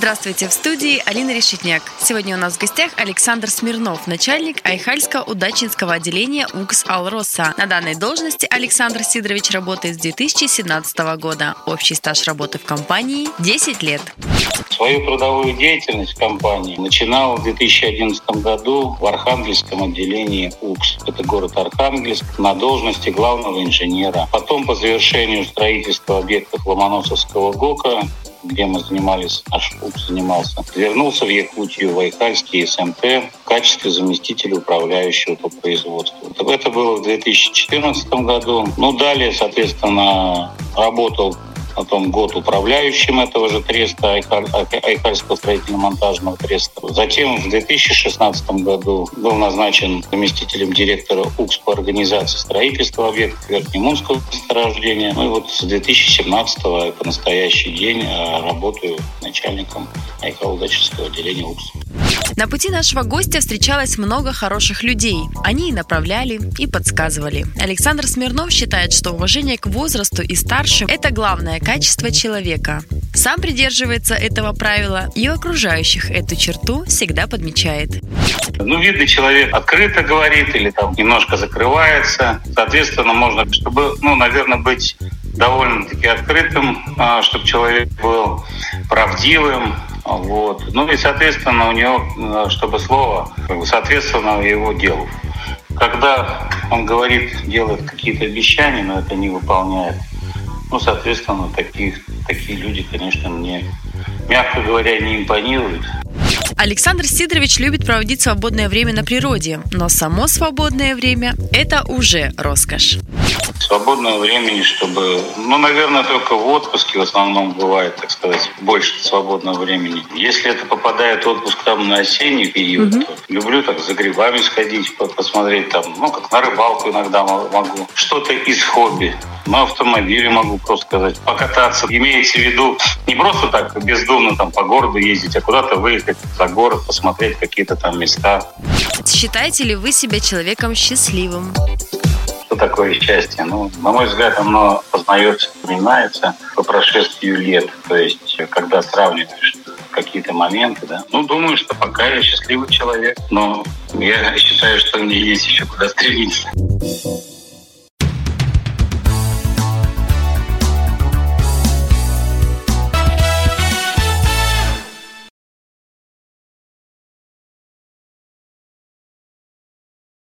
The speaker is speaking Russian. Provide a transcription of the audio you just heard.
Здравствуйте, в студии Алина Решетняк. Сегодня у нас в гостях Александр Смирнов, начальник Айхальско-удачинского отделения УКС «Алроса». На данной должности Александр Сидорович работает с 2017 года. Общий стаж работы в компании – 10 лет. Свою трудовую деятельность в компании начинал в 2011 году в Архангельском отделении УКС. Это город Архангельск на должности главного инженера. Потом по завершению строительства объектов Ломоносовского ГОКа где мы занимались, наш клуб занимался, вернулся в Якутию, в Айхальский СМТ в качестве заместителя управляющего по производству. Это было в 2014 году. Ну, далее, соответственно, работал потом год управляющим этого же треста, Айхальского строительно-монтажного треста. Затем в 2016 году был назначен заместителем директора УКС по организации строительства объектов Верхнемунского месторождения. Ну и вот с 2017 по настоящий день э, работаю начальником Айхал-удачевского отделения УКС. На пути нашего гостя встречалось много хороших людей. Они и направляли, и подсказывали. Александр Смирнов считает, что уважение к возрасту и старшим – это главное качество человека. Сам придерживается этого правила и у окружающих эту черту всегда подмечает. Ну, видно, человек открыто говорит или там немножко закрывается. Соответственно, можно, чтобы, ну, наверное, быть довольно-таки открытым, а, чтобы человек был правдивым, вот. Ну и, соответственно, у него, э, чтобы слово соответствовало его делу. Когда он говорит, делает какие-то обещания, но это не выполняет, ну, соответственно, таких, такие люди, конечно, мне, мягко говоря, не импонируют. Александр Сидорович любит проводить свободное время на природе, но само свободное время – это уже роскошь. Свободного времени, чтобы, ну, наверное, только в отпуске в основном бывает, так сказать, больше свободного времени. Если это попадает отпуск там на осенний период, угу. то люблю так за грибами сходить, посмотреть там, ну, как на рыбалку иногда могу. Что-то из хобби. На автомобиле могу просто сказать, покататься. Имеется в виду не просто так бездумно там по городу ездить, а куда-то выехать за город, посмотреть какие-то там места. Считаете ли вы себя человеком счастливым? Что такое счастье? Ну, на мой взгляд, оно познается, вспоминается по прошествию лет. То есть, когда сравниваешь какие-то моменты, да. Ну, думаю, что пока я счастливый человек, но я считаю, что мне есть еще куда стремиться.